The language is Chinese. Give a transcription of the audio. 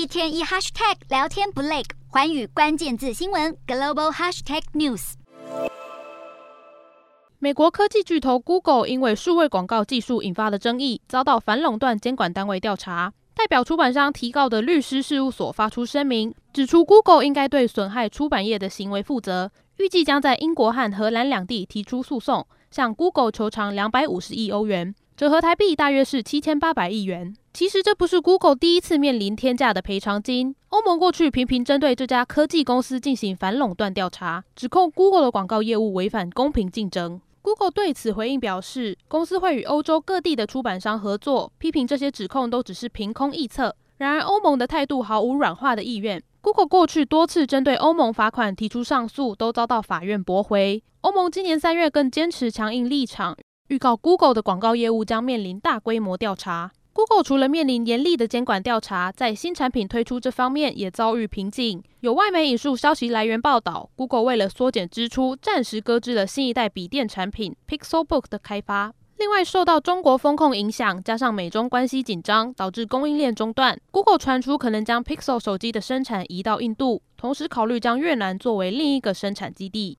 一天一 hashtag 聊天不累，环宇关键字新闻 global hashtag news。美国科技巨头 Google 因为数位广告技术引发的争议，遭到反垄断监管单位调查。代表出版商提告的律师事务所发出声明，指出 Google 应该对损害出版业的行为负责，预计将在英国和荷兰两地提出诉讼，向 Google 求偿两百五十亿欧元。折合台币大约是七千八百亿元。其实这不是 Google 第一次面临天价的赔偿金。欧盟过去频频针对这家科技公司进行反垄断调查，指控 Google 的广告业务违反公平竞争。Google 对此回应表示，公司会与欧洲各地的出版商合作，批评这些指控都只是凭空臆测。然而，欧盟的态度毫无软化的意愿。Google 过去多次针对欧盟罚款提出上诉，都遭到法院驳回。欧盟今年三月更坚持强硬立场。预告 Google 的广告业务将面临大规模调查。Google 除了面临严厉的监管调查，在新产品推出这方面也遭遇瓶颈。有外媒引述消息来源报道，Google 为了缩减支出，暂时搁置了新一代笔电产品 Pixelbook 的开发。另外，受到中国风控影响，加上美中关系紧张，导致供应链中断。Google 传出可能将 Pixel 手机的生产移到印度，同时考虑将越南作为另一个生产基地。